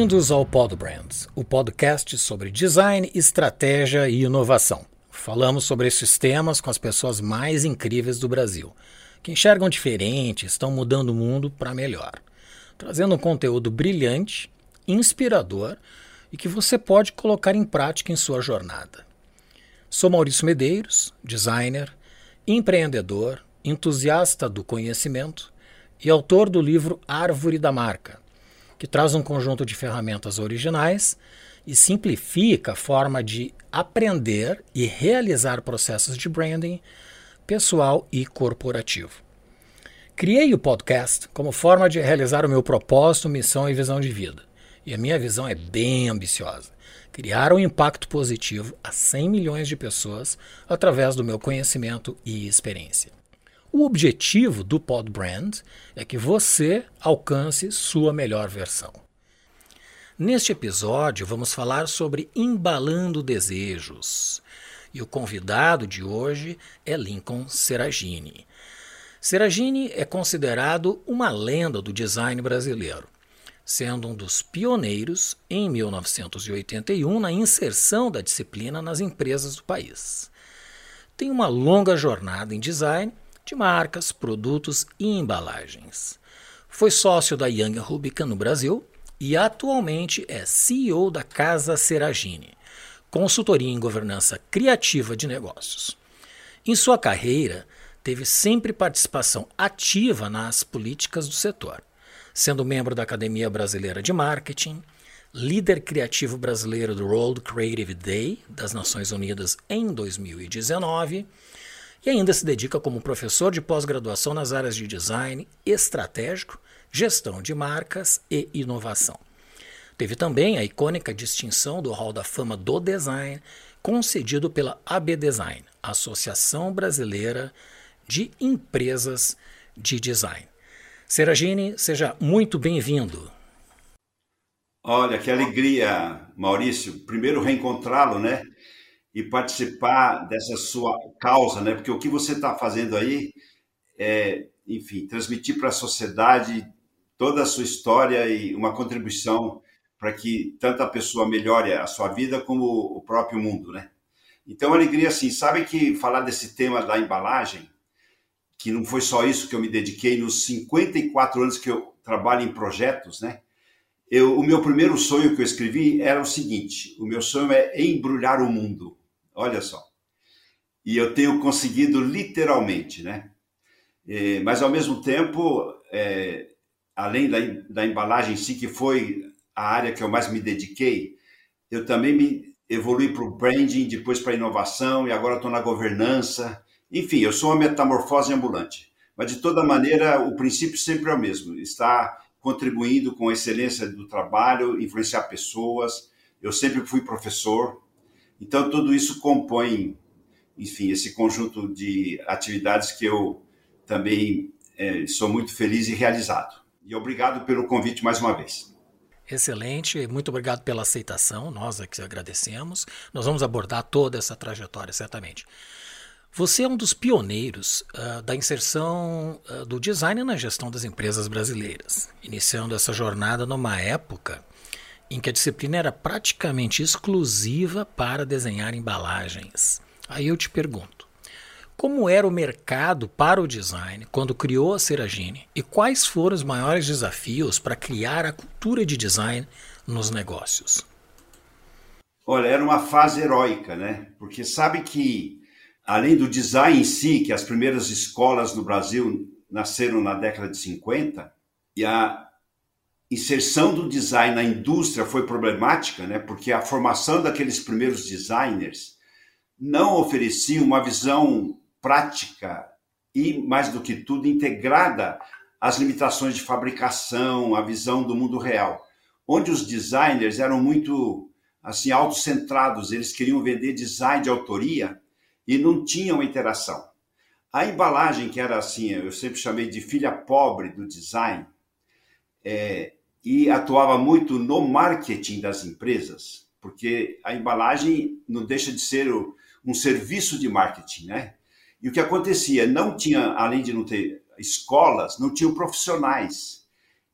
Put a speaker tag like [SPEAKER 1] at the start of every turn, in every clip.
[SPEAKER 1] Bem-vindos ao Pod Brands, o podcast sobre design, estratégia e inovação. Falamos sobre esses temas com as pessoas mais incríveis do Brasil, que enxergam diferente, estão mudando o mundo para melhor, trazendo um conteúdo brilhante, inspirador e que você pode colocar em prática em sua jornada. Sou Maurício Medeiros, designer, empreendedor, entusiasta do conhecimento e autor do livro Árvore da Marca que traz um conjunto de ferramentas originais e simplifica a forma de aprender e realizar processos de branding pessoal e corporativo. Criei o podcast como forma de realizar o meu propósito, missão e visão de vida. E a minha visão é bem ambiciosa: criar um impacto positivo a 100 milhões de pessoas através do meu conhecimento e experiência. O objetivo do Pod Brand é que você alcance sua melhor versão. Neste episódio, vamos falar sobre embalando desejos. E o convidado de hoje é Lincoln Seragini. Seragini é considerado uma lenda do design brasileiro, sendo um dos pioneiros em 1981 na inserção da disciplina nas empresas do país. Tem uma longa jornada em design de marcas, produtos e embalagens. Foi sócio da Young Rubicon no Brasil e atualmente é CEO da Casa Seragini, consultoria em governança criativa de negócios. Em sua carreira, teve sempre participação ativa nas políticas do setor, sendo membro da Academia Brasileira de Marketing, líder criativo brasileiro do World Creative Day das Nações Unidas em 2019 e ainda se dedica como professor de pós-graduação nas áreas de design estratégico, gestão de marcas e inovação. Teve também a icônica distinção do Hall da Fama do Design, concedido pela AB Design, Associação Brasileira de Empresas de Design. Seragini, seja muito bem-vindo.
[SPEAKER 2] Olha, que alegria, Maurício. Primeiro reencontrá-lo, né? E participar dessa sua causa, né? Porque o que você está fazendo aí é, enfim, transmitir para a sociedade toda a sua história e uma contribuição para que tanto a pessoa melhore a sua vida como o próprio mundo, né? Então, alegria, assim, sabe que falar desse tema da embalagem, que não foi só isso que eu me dediquei nos 54 anos que eu trabalho em projetos, né? Eu, o meu primeiro sonho que eu escrevi era o seguinte: o meu sonho é embrulhar o mundo. Olha só. E eu tenho conseguido literalmente, né? É, mas ao mesmo tempo, é, além da, da embalagem em si, que foi a área que eu mais me dediquei, eu também me evolui para o branding, depois para a inovação e agora estou na governança. Enfim, eu sou uma metamorfose ambulante. Mas de toda maneira, o princípio sempre é o mesmo: está contribuindo com a excelência do trabalho, influenciar pessoas. Eu sempre fui professor, então, tudo isso compõe, enfim, esse conjunto de atividades que eu também é, sou muito feliz e realizado. E obrigado pelo convite mais uma vez.
[SPEAKER 1] Excelente, muito obrigado pela aceitação, nós aqui agradecemos. Nós vamos abordar toda essa trajetória, certamente. Você é um dos pioneiros uh, da inserção uh, do design na gestão das empresas brasileiras, iniciando essa jornada numa época em que a disciplina era praticamente exclusiva para desenhar embalagens. Aí eu te pergunto, como era o mercado para o design quando criou a Seragine e quais foram os maiores desafios para criar a cultura de design nos negócios?
[SPEAKER 2] Olha, era uma fase heróica, né? Porque sabe que, além do design em si, que as primeiras escolas no Brasil nasceram na década de 50, e a inserção do design na indústria foi problemática, né? Porque a formação daqueles primeiros designers não oferecia uma visão prática e, mais do que tudo, integrada às limitações de fabricação, à visão do mundo real, onde os designers eram muito assim autocentrados, eles queriam vender design de autoria e não tinham interação. A embalagem, que era assim, eu sempre chamei de filha pobre do design, é, e atuava muito no marketing das empresas, porque a embalagem não deixa de ser um serviço de marketing, né? E o que acontecia, não tinha, além de não ter escolas, não tinham profissionais.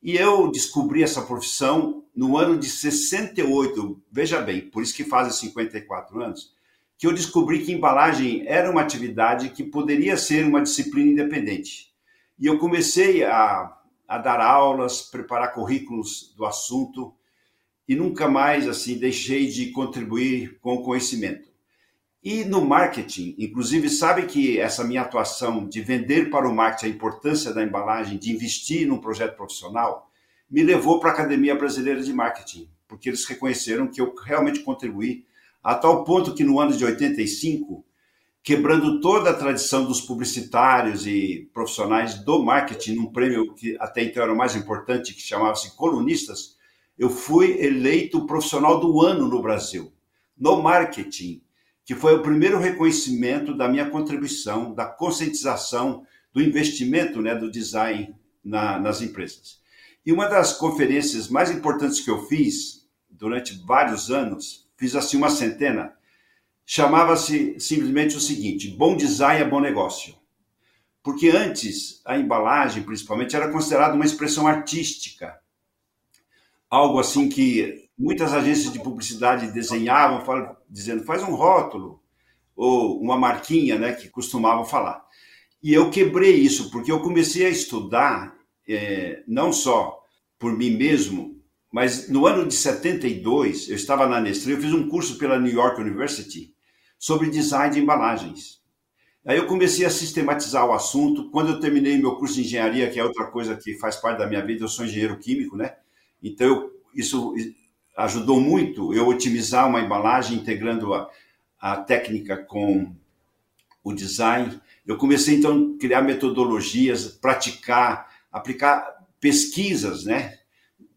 [SPEAKER 2] E eu descobri essa profissão no ano de 68, veja bem, por isso que fazem 54 anos, que eu descobri que embalagem era uma atividade que poderia ser uma disciplina independente. E eu comecei a, a dar aulas, preparar currículos do assunto e nunca mais assim deixei de contribuir com o conhecimento. E no marketing, inclusive, sabe que essa minha atuação de vender para o marketing a importância da embalagem, de investir num projeto profissional, me levou para a Academia Brasileira de Marketing, porque eles reconheceram que eu realmente contribuí a tal ponto que no ano de 85, quebrando toda a tradição dos publicitários e profissionais do marketing, num prêmio que até então era o mais importante, que chamava-se Colunistas, eu fui eleito profissional do ano no Brasil, no marketing, que foi o primeiro reconhecimento da minha contribuição, da conscientização, do investimento né, do design na, nas empresas. E uma das conferências mais importantes que eu fiz durante vários anos fiz assim uma centena, chamava-se simplesmente o seguinte: bom design é bom negócio. Porque antes a embalagem, principalmente, era considerada uma expressão artística. Algo assim que muitas agências de publicidade desenhavam, dizendo faz um rótulo, ou uma marquinha, né, que costumavam falar. E eu quebrei isso, porque eu comecei a estudar, é, não só por mim mesmo, mas no ano de 72, eu estava na Nestlé, eu fiz um curso pela New York University sobre design de embalagens. Aí eu comecei a sistematizar o assunto. Quando eu terminei meu curso de engenharia, que é outra coisa que faz parte da minha vida, eu sou engenheiro químico, né? Então eu, isso ajudou muito eu otimizar uma embalagem integrando a, a técnica com o design. Eu comecei então a criar metodologias, praticar, aplicar pesquisas, né?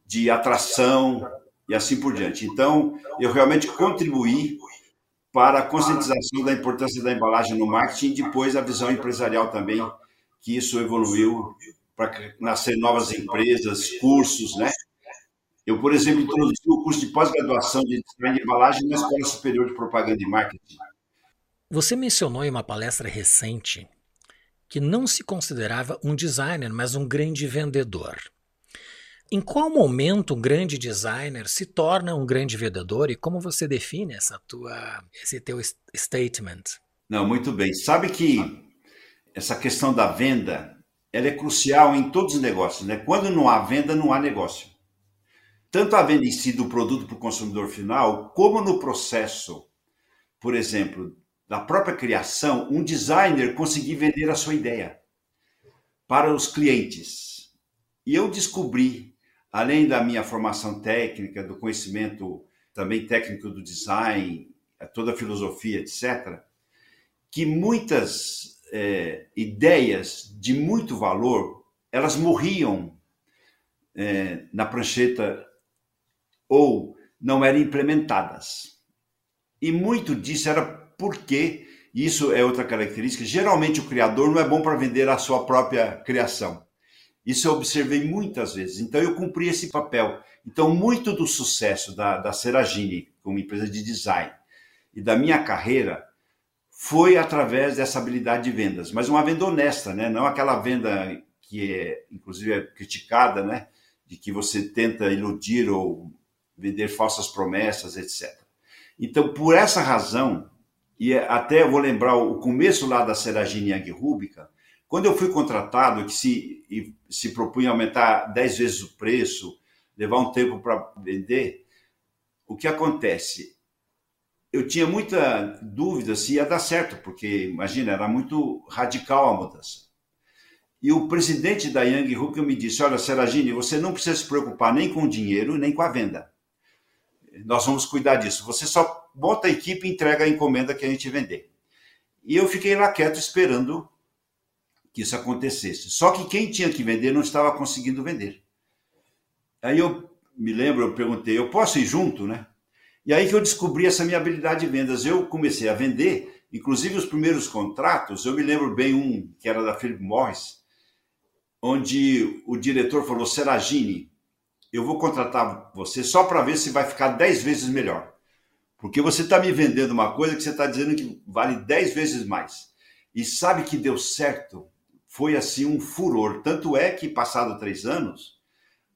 [SPEAKER 2] de atração e assim por diante. Então, eu realmente contribuí para a conscientização da importância da embalagem no marketing e depois a visão empresarial também, que isso evoluiu para nascer novas empresas, cursos, né? Eu, por exemplo, introduzi o curso de pós-graduação de design de embalagem na Escola Superior de Propaganda e Marketing.
[SPEAKER 1] Você mencionou em uma palestra recente que não se considerava um designer, mas um grande vendedor. Em qual momento um grande designer se torna um grande vendedor e como você define essa tua, esse teu statement?
[SPEAKER 2] Não, muito bem. Sabe que essa questão da venda ela é crucial em todos os negócios, né? Quando não há venda, não há negócio. Tanto a venda em si do produto para o consumidor final, como no processo, por exemplo, da própria criação, um designer conseguir vender a sua ideia para os clientes. E eu descobri além da minha formação técnica, do conhecimento também técnico do design, toda a filosofia, etc., que muitas é, ideias de muito valor elas morriam é, na prancheta ou não eram implementadas. E muito disso era porque, isso é outra característica, geralmente o criador não é bom para vender a sua própria criação. Isso eu observei muitas vezes. Então, eu cumpri esse papel. Então, muito do sucesso da, da Seragini como empresa de design e da minha carreira foi através dessa habilidade de vendas, mas uma venda honesta, né? Não aquela venda que é, inclusive, é criticada, né? De que você tenta iludir ou vender falsas promessas, etc. Então, por essa razão, e até vou lembrar o começo lá da Seragini Young Rúbica, quando eu fui contratado, que se, se propunha aumentar 10 vezes o preço, levar um tempo para vender, o que acontece? Eu tinha muita dúvida se ia dar certo, porque, imagina, era muito radical a mudança. E o presidente da Young Hook me disse: Olha, Seragini, você não precisa se preocupar nem com o dinheiro, nem com a venda. Nós vamos cuidar disso. Você só bota a equipe e entrega a encomenda que a gente vender. E eu fiquei lá quieto esperando que isso acontecesse. Só que quem tinha que vender não estava conseguindo vender. Aí eu me lembro, eu perguntei, eu posso ir junto, né? E aí que eu descobri essa minha habilidade de vendas. Eu comecei a vender, inclusive os primeiros contratos, eu me lembro bem um que era da Philip Morris, onde o diretor falou: Seragini, eu vou contratar você só para ver se vai ficar 10 vezes melhor. Porque você está me vendendo uma coisa que você está dizendo que vale 10 vezes mais. E sabe que deu certo foi assim um furor. Tanto é que, passado três anos,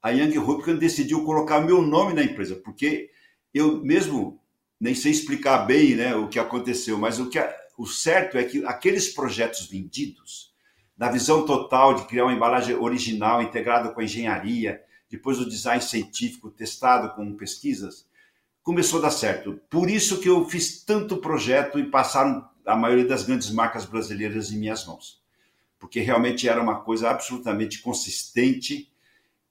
[SPEAKER 2] a Young Rubicon decidiu colocar meu nome na empresa, porque eu mesmo nem sei explicar bem né, o que aconteceu, mas o, que, o certo é que aqueles projetos vendidos, na visão total de criar uma embalagem original integrada com a engenharia, depois o design científico testado com pesquisas, começou a dar certo. Por isso que eu fiz tanto projeto e passaram a maioria das grandes marcas brasileiras em minhas mãos. Porque realmente era uma coisa absolutamente consistente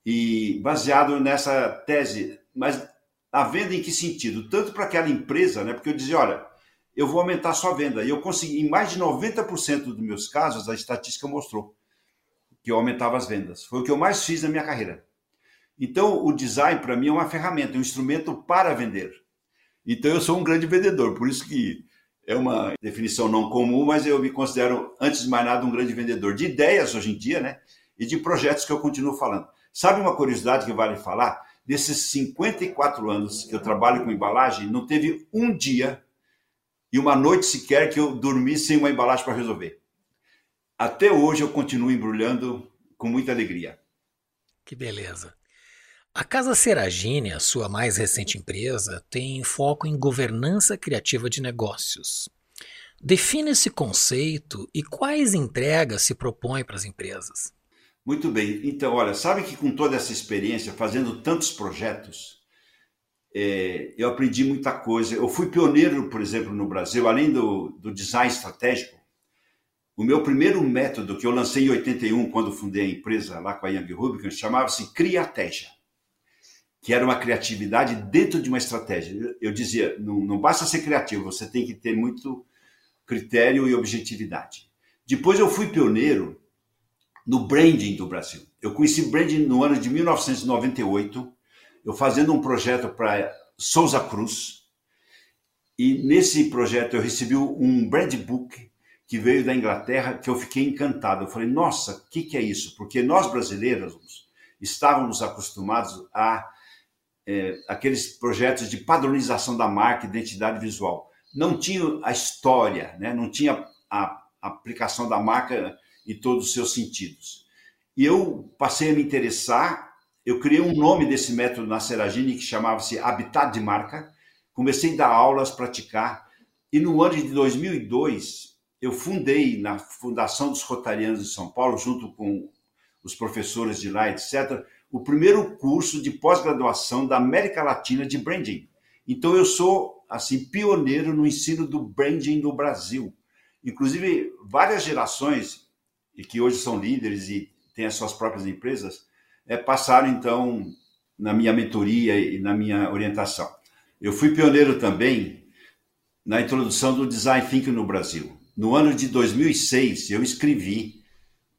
[SPEAKER 2] e baseado nessa tese. Mas a venda em que sentido? Tanto para aquela empresa, né? Porque eu dizia, olha, eu vou aumentar sua venda. E eu consegui, em mais de 90% dos meus casos, a estatística mostrou que eu aumentava as vendas. Foi o que eu mais fiz na minha carreira. Então, o design, para mim, é uma ferramenta, é um instrumento para vender. Então, eu sou um grande vendedor, por isso que é uma definição não comum, mas eu me considero, antes de mais nada, um grande vendedor de ideias hoje em dia, né? E de projetos que eu continuo falando. Sabe uma curiosidade que vale falar? Desses 54 anos que eu trabalho com embalagem, não teve um dia e uma noite sequer que eu dormi sem uma embalagem para resolver. Até hoje eu continuo embrulhando com muita alegria.
[SPEAKER 1] Que beleza. A Casa Seragine, a sua mais recente empresa, tem foco em governança criativa de negócios. Defina esse conceito e quais entregas se propõe para as empresas.
[SPEAKER 2] Muito bem. Então, olha, sabe que com toda essa experiência, fazendo tantos projetos, é, eu aprendi muita coisa. Eu fui pioneiro, por exemplo, no Brasil, além do, do design estratégico. O meu primeiro método, que eu lancei em 81, quando fundei a empresa lá com a Young Rubicon, chamava-se Criatégia que era uma criatividade dentro de uma estratégia. Eu dizia, não, não basta ser criativo, você tem que ter muito critério e objetividade. Depois eu fui pioneiro no branding do Brasil. Eu conheci branding no ano de 1998, eu fazendo um projeto para Souza Cruz, e nesse projeto eu recebi um brand book que veio da Inglaterra, que eu fiquei encantado. Eu falei, nossa, o que, que é isso? Porque nós brasileiros estávamos acostumados a é, aqueles projetos de padronização da marca, identidade visual. Não tinha a história, né? não tinha a aplicação da marca em todos os seus sentidos. E eu passei a me interessar, eu criei um nome desse método na Seragine que chamava-se Habitat de Marca, comecei a dar aulas, praticar, e no ano de 2002 eu fundei na Fundação dos Rotarianos de São Paulo, junto com os professores de lá, etc., o primeiro curso de pós-graduação da América Latina de branding. Então eu sou assim pioneiro no ensino do branding no Brasil. Inclusive várias gerações e que hoje são líderes e têm as suas próprias empresas é, passaram então na minha mentoria e na minha orientação. Eu fui pioneiro também na introdução do design thinking no Brasil. No ano de 2006 eu escrevi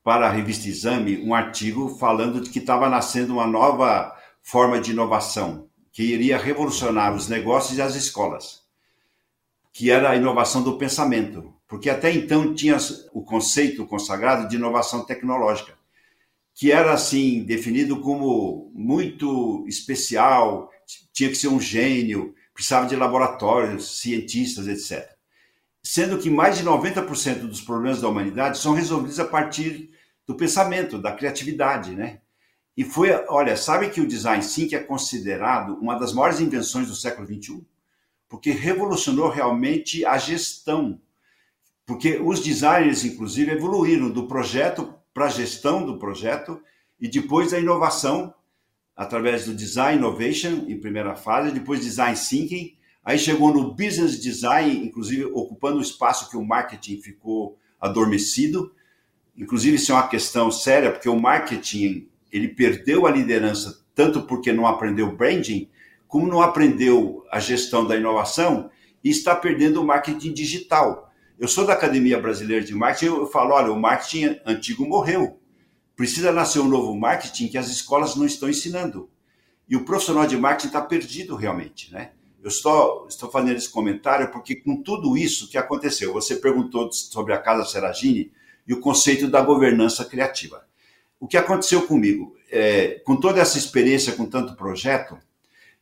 [SPEAKER 2] para a revista Exame um artigo falando de que estava nascendo uma nova forma de inovação que iria revolucionar os negócios e as escolas, que era a inovação do pensamento, porque até então tinha o conceito consagrado de inovação tecnológica, que era assim definido como muito especial, tinha que ser um gênio, precisava de laboratórios, cientistas, etc. Sendo que mais de 90% dos problemas da humanidade são resolvidos a partir do pensamento, da criatividade, né? E foi, olha, sabe que o design sim é considerado uma das maiores invenções do século XXI? Porque revolucionou realmente a gestão. Porque os designers, inclusive, evoluíram do projeto para a gestão do projeto e depois a inovação através do design innovation em primeira fase, depois design thinking, aí chegou no business design, inclusive ocupando o espaço que o marketing ficou adormecido, Inclusive, isso é uma questão séria, porque o marketing ele perdeu a liderança tanto porque não aprendeu branding, como não aprendeu a gestão da inovação e está perdendo o marketing digital. Eu sou da Academia Brasileira de Marketing, eu falo, olha, o marketing antigo morreu. Precisa nascer um novo marketing que as escolas não estão ensinando. E o profissional de marketing está perdido realmente, né? Eu estou, estou fazendo esse comentário porque com tudo isso que aconteceu, você perguntou sobre a Casa Seragini, e o conceito da governança criativa. O que aconteceu comigo? É, com toda essa experiência, com tanto projeto,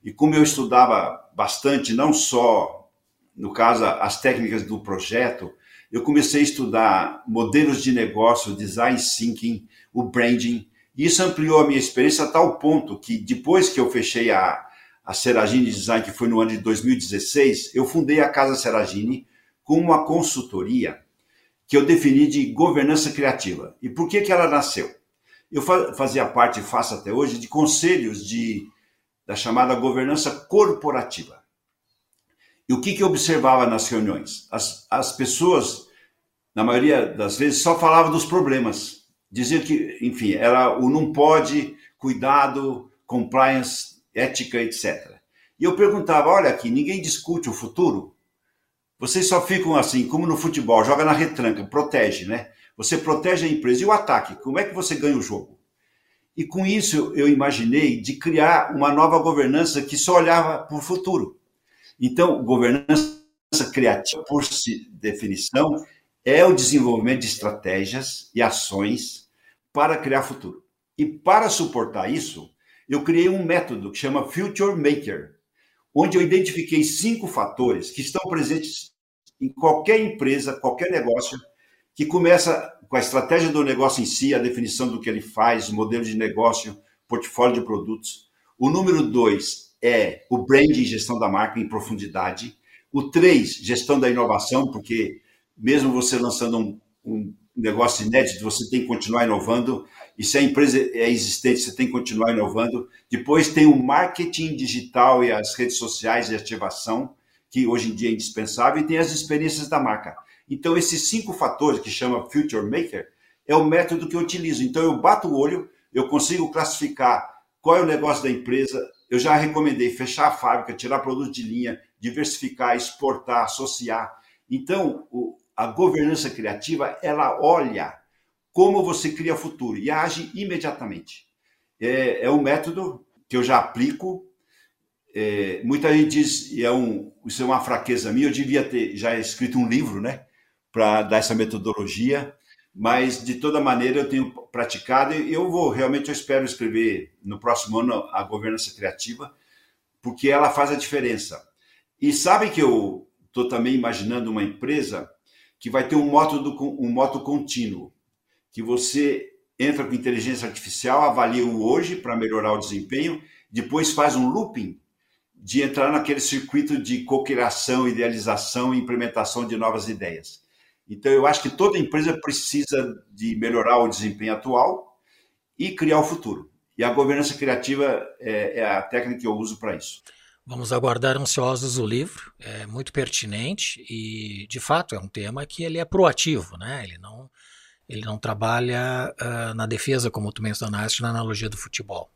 [SPEAKER 2] e como eu estudava bastante, não só, no caso, as técnicas do projeto, eu comecei a estudar modelos de negócio, design thinking, o branding, Isso ampliou a minha experiência a tal ponto que depois que eu fechei a, a Seragine Design, que foi no ano de 2016, eu fundei a Casa Seragine com uma consultoria que eu defini de governança criativa. E por que, que ela nasceu? Eu fazia parte, faço até hoje, de conselhos de, da chamada governança corporativa. E o que, que eu observava nas reuniões? As, as pessoas, na maioria das vezes, só falavam dos problemas. Diziam que, enfim, era o não pode, cuidado, compliance, ética, etc. E eu perguntava: olha aqui, ninguém discute o futuro? Vocês só ficam assim, como no futebol, joga na retranca, protege, né? Você protege a empresa. E o ataque? Como é que você ganha o jogo? E com isso eu imaginei de criar uma nova governança que só olhava para o futuro. Então, governança criativa, por definição, é o desenvolvimento de estratégias e ações para criar futuro. E para suportar isso, eu criei um método que chama Future Maker, onde eu identifiquei cinco fatores que estão presentes em qualquer empresa, qualquer negócio, que começa com a estratégia do negócio em si, a definição do que ele faz, modelo de negócio, portfólio de produtos. O número dois é o branding, gestão da marca em profundidade. O três, gestão da inovação, porque mesmo você lançando um, um negócio inédito, você tem que continuar inovando. E se a empresa é existente, você tem que continuar inovando. Depois tem o marketing digital e as redes sociais de ativação, que hoje em dia é indispensável, e tem as experiências da marca. Então, esses cinco fatores que chama Future Maker é o método que eu utilizo. Então, eu bato o olho, eu consigo classificar qual é o negócio da empresa. Eu já recomendei fechar a fábrica, tirar produtos de linha, diversificar, exportar, associar. Então, a governança criativa, ela olha como você cria futuro e age imediatamente. É, é um método que eu já aplico. É, muita gente diz, e é um, isso é uma fraqueza minha, eu devia ter já escrito um livro, né, para dar essa metodologia, mas de toda maneira eu tenho praticado e eu vou, realmente eu espero escrever no próximo ano a governança criativa, porque ela faz a diferença. E sabe que eu estou também imaginando uma empresa que vai ter um moto, um moto contínuo, que você entra com inteligência artificial, avalia o hoje para melhorar o desempenho, depois faz um looping de entrar naquele circuito de cocriação, idealização e implementação de novas ideias. Então, eu acho que toda empresa precisa de melhorar o desempenho atual e criar o futuro. E a governança criativa é, é a técnica que eu uso para isso.
[SPEAKER 1] Vamos aguardar ansiosos o livro, é muito pertinente e, de fato, é um tema que ele é proativo, né? Ele não, ele não trabalha uh, na defesa, como tu mencionaste, na analogia do futebol.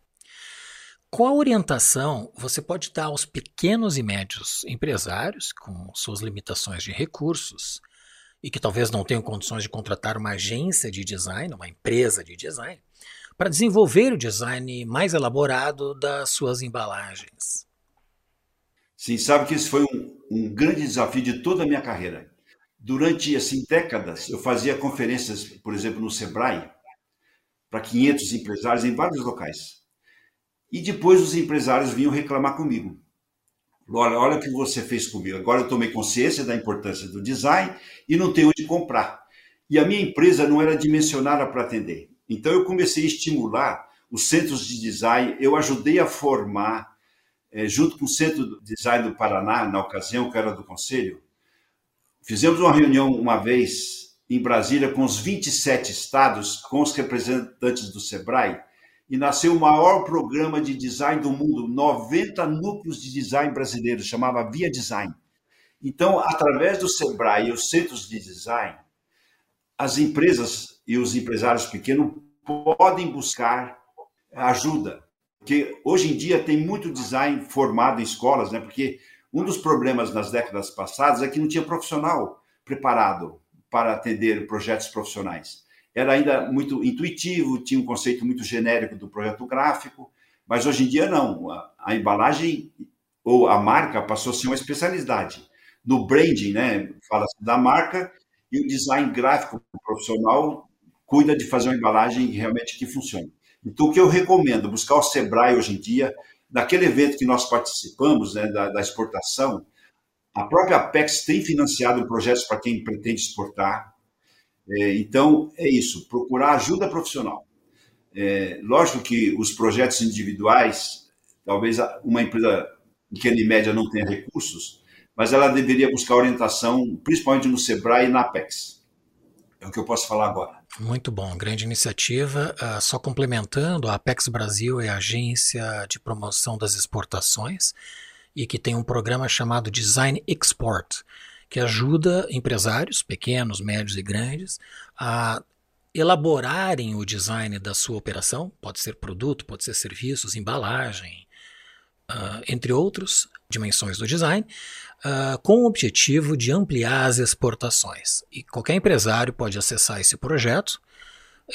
[SPEAKER 1] Qual orientação você pode dar aos pequenos e médios empresários com suas limitações de recursos e que talvez não tenham condições de contratar uma agência de design, uma empresa de design, para desenvolver o design mais elaborado das suas embalagens?
[SPEAKER 2] Sim, sabe que isso foi um, um grande desafio de toda a minha carreira. Durante assim décadas, eu fazia conferências, por exemplo, no Sebrae, para 500 empresários em vários locais. E depois os empresários vinham reclamar comigo. Olha, olha o que você fez comigo. Agora eu tomei consciência da importância do design e não tenho onde comprar. E a minha empresa não era dimensionada para atender. Então eu comecei a estimular os centros de design, eu ajudei a formar é, junto com o Centro de Design do Paraná, na ocasião que era do Conselho, fizemos uma reunião uma vez em Brasília com os 27 estados, com os representantes do SEBRAE, e nasceu o maior programa de design do mundo, 90 núcleos de design brasileiros, chamava Via Design. Então, através do SEBRAE e os centros de design, as empresas e os empresários pequenos podem buscar ajuda porque hoje em dia tem muito design formado em escolas, né? Porque um dos problemas nas décadas passadas é que não tinha profissional preparado para atender projetos profissionais. Era ainda muito intuitivo, tinha um conceito muito genérico do projeto gráfico, mas hoje em dia não. A, a embalagem ou a marca passou a ser uma especialidade. No branding, né? Fala-se da marca e o design gráfico profissional cuida de fazer uma embalagem realmente que funcione. Então, o que eu recomendo, buscar o Sebrae hoje em dia, naquele evento que nós participamos, né, da, da exportação, a própria Apex tem financiado projetos para quem pretende exportar. É, então, é isso, procurar ajuda profissional. É, lógico que os projetos individuais, talvez uma empresa pequena e média não tenha recursos, mas ela deveria buscar orientação, principalmente no Sebrae e na Apex. É o que eu posso falar agora.
[SPEAKER 1] Muito bom, grande iniciativa. Uh, só complementando, a Apex Brasil é a agência de promoção das exportações e que tem um programa chamado Design Export, que ajuda empresários, pequenos, médios e grandes, a elaborarem o design da sua operação, pode ser produto, pode ser serviços, embalagem, uh, entre outros dimensões do design, uh, com o objetivo de ampliar as exportações. E qualquer empresário pode acessar esse projeto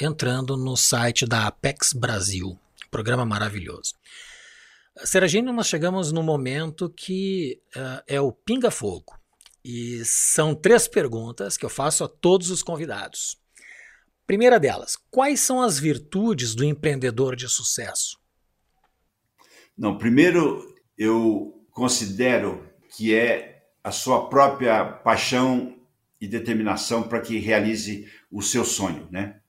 [SPEAKER 1] entrando no site da Apex Brasil, programa maravilhoso. Seragino, nós chegamos no momento que uh, é o pinga-fogo. E são três perguntas que eu faço a todos os convidados. Primeira delas, quais são as virtudes do empreendedor de sucesso?
[SPEAKER 2] Não, primeiro eu considero que é a sua própria paixão e determinação para que realize o seu sonho, né?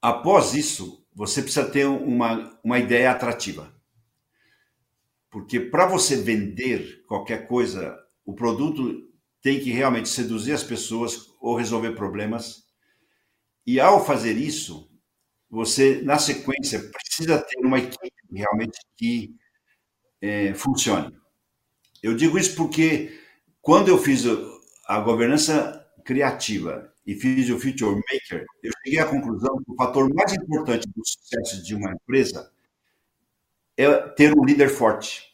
[SPEAKER 2] Após isso, você precisa ter uma, uma ideia atrativa. Porque para você vender qualquer coisa, o produto tem que realmente seduzir as pessoas ou resolver problemas. E ao fazer isso, você, na sequência, precisa ter uma equipe realmente que é, funcione. Eu digo isso porque quando eu fiz a governança criativa e fiz o Future Maker, eu cheguei à conclusão que o fator mais importante do sucesso de uma empresa é ter um líder forte.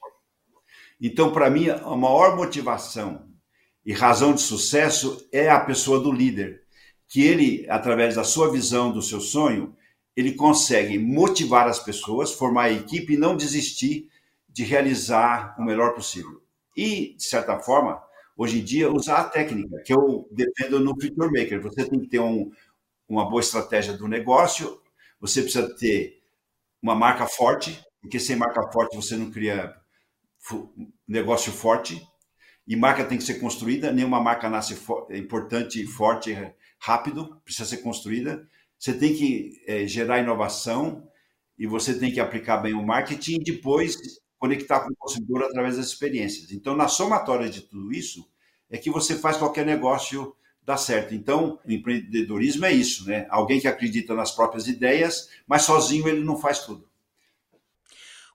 [SPEAKER 2] Então, para mim, a maior motivação e razão de sucesso é a pessoa do líder, que ele, através da sua visão, do seu sonho, ele consegue motivar as pessoas, formar a equipe e não desistir de realizar o melhor possível. E, de certa forma, hoje em dia, usar a técnica, que eu defendo no Future Maker. Você tem que ter um, uma boa estratégia do negócio, você precisa ter uma marca forte, porque sem marca forte você não cria negócio forte. E marca tem que ser construída, nenhuma marca nasce é importante, forte, rápido, precisa ser construída. Você tem que é, gerar inovação e você tem que aplicar bem o marketing e depois conectar com o consumidor através das experiências. Então, na somatória de tudo isso, é que você faz qualquer negócio dar certo. Então, o empreendedorismo é isso, né? Alguém que acredita nas próprias ideias, mas sozinho ele não faz tudo.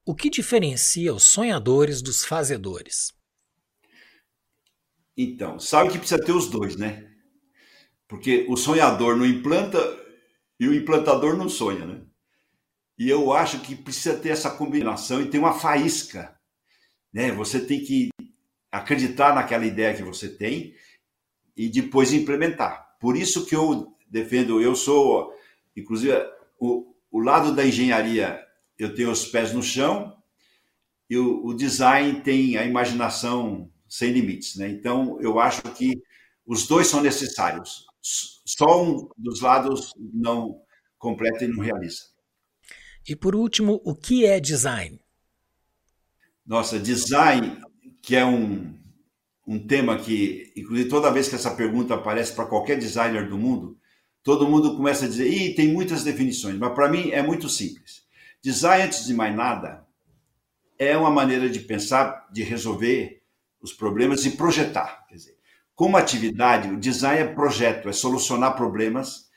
[SPEAKER 1] O que diferencia os sonhadores dos fazedores?
[SPEAKER 2] Então, sabe que precisa ter os dois, né? Porque o sonhador não implanta e o implantador não sonha, né? E eu acho que precisa ter essa combinação e ter uma faísca. Né? Você tem que acreditar naquela ideia que você tem e depois implementar. Por isso que eu defendo, eu sou, inclusive, o, o lado da engenharia, eu tenho os pés no chão e o, o design tem a imaginação sem limites. Né? Então, eu acho que os dois são necessários. Só um dos lados não completa e não realiza.
[SPEAKER 1] E por último, o que é design?
[SPEAKER 2] Nossa, design, que é um, um tema que, inclusive, toda vez que essa pergunta aparece para qualquer designer do mundo, todo mundo começa a dizer, Ih, tem muitas definições, mas para mim é muito simples. Design, antes de mais nada, é uma maneira de pensar, de resolver os problemas e projetar. Quer dizer, como atividade, o design é projeto, é solucionar problemas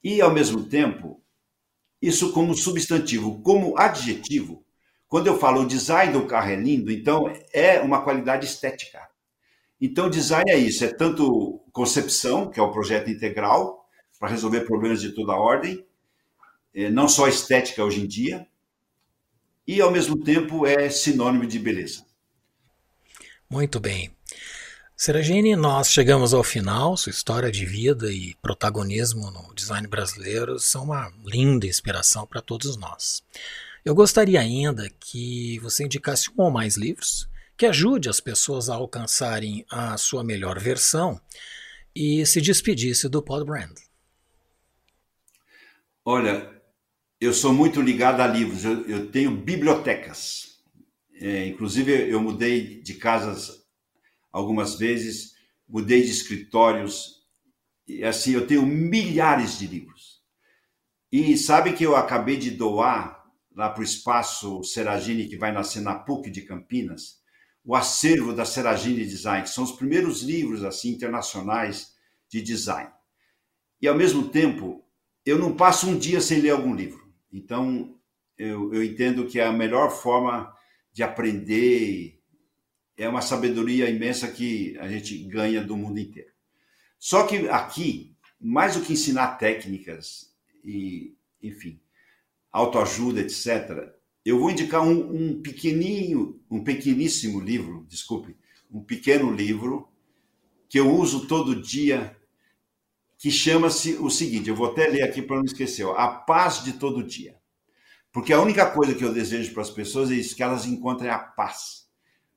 [SPEAKER 2] e, ao mesmo tempo, isso como substantivo. Como adjetivo, quando eu falo o design do carro é lindo, então é uma qualidade estética. Então, design é isso: é tanto concepção, que é o projeto integral, para resolver problemas de toda ordem, não só estética hoje em dia, e ao mesmo tempo é sinônimo de beleza.
[SPEAKER 1] Muito bem. Seragine, nós chegamos ao final. Sua história de vida e protagonismo no design brasileiro são uma linda inspiração para todos nós. Eu gostaria ainda que você indicasse um ou mais livros que ajude as pessoas a alcançarem a sua melhor versão e se despedisse do Pod Brand.
[SPEAKER 2] Olha, eu sou muito ligado a livros. Eu, eu tenho bibliotecas. É, inclusive, eu mudei de casas algumas vezes, mudei de escritórios, e assim, eu tenho milhares de livros. E sabe que eu acabei de doar lá para o espaço Seragine, que vai nascer na PUC de Campinas, o acervo da Seragine Design, que são os primeiros livros assim internacionais de design. E ao mesmo tempo, eu não passo um dia sem ler algum livro. Então, eu, eu entendo que a melhor forma de aprender é uma sabedoria imensa que a gente ganha do mundo inteiro. Só que aqui, mais do que ensinar técnicas e, enfim, autoajuda, etc., eu vou indicar um, um pequenininho, um pequeníssimo livro, desculpe, um pequeno livro que eu uso todo dia, que chama-se o seguinte, eu vou até ler aqui para não esquecer, ó, A Paz de Todo Dia. Porque a única coisa que eu desejo para as pessoas é isso, que elas encontrem a paz.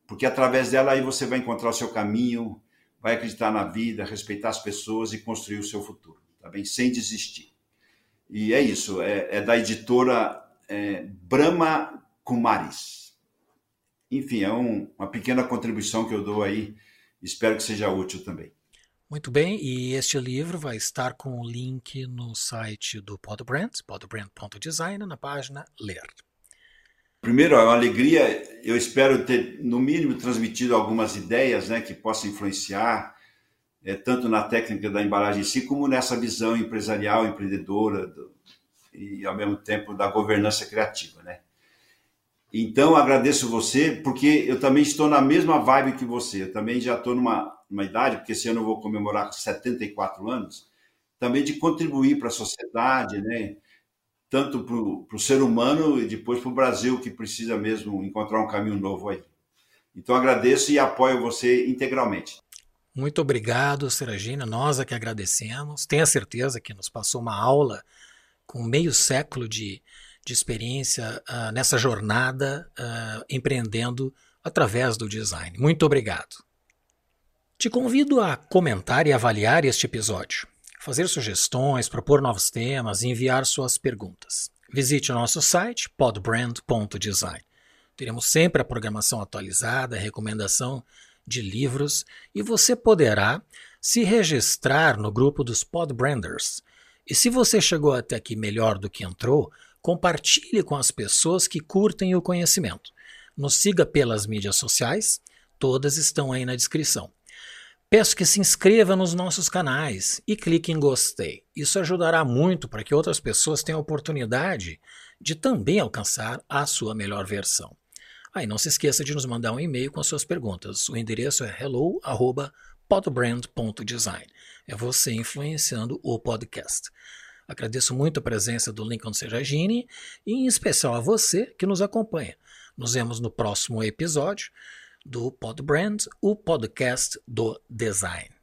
[SPEAKER 2] Porque através dela aí você vai encontrar o seu caminho, vai acreditar na vida, respeitar as pessoas e construir o seu futuro, tá bem? Sem desistir. E é isso, é, é da editora é, Brahma Kumaris. Enfim, é um, uma pequena contribuição que eu dou aí, espero que seja útil também.
[SPEAKER 1] Muito bem, e este livro vai estar com o link no site do Podbrand, podbrand.design, na página Ler.
[SPEAKER 2] Primeiro, é uma alegria, eu espero ter, no mínimo, transmitido algumas ideias né, que possam influenciar, é, tanto na técnica da embalagem em si, como nessa visão empresarial, empreendedora, do, e ao mesmo tempo da governança criativa. Né? Então, agradeço você, porque eu também estou na mesma vibe que você, eu também já estou numa uma idade, porque esse ano eu vou comemorar 74 anos, também de contribuir para a sociedade, né? tanto para o ser humano e depois para o Brasil, que precisa mesmo encontrar um caminho novo aí. Então agradeço e apoio você integralmente.
[SPEAKER 1] Muito obrigado, Seragina. Nós é que agradecemos. Tenha certeza que nos passou uma aula com meio século de, de experiência uh, nessa jornada uh, empreendendo através do design. Muito obrigado. Te convido a comentar e avaliar este episódio, fazer sugestões, propor novos temas e enviar suas perguntas. Visite o nosso site podbrand.design. Teremos sempre a programação atualizada, a recomendação de livros e você poderá se registrar no grupo dos Podbranders. E se você chegou até aqui melhor do que entrou, compartilhe com as pessoas que curtem o conhecimento. Nos siga pelas mídias sociais, todas estão aí na descrição. Peço que se inscreva nos nossos canais e clique em gostei. Isso ajudará muito para que outras pessoas tenham a oportunidade de também alcançar a sua melhor versão. Aí ah, não se esqueça de nos mandar um e-mail com as suas perguntas. O endereço é hello@podbrand.design. É você influenciando o podcast. Agradeço muito a presença do Lincoln Sejagini e em especial a você que nos acompanha. Nos vemos no próximo episódio do Podbrand, o podcast do design.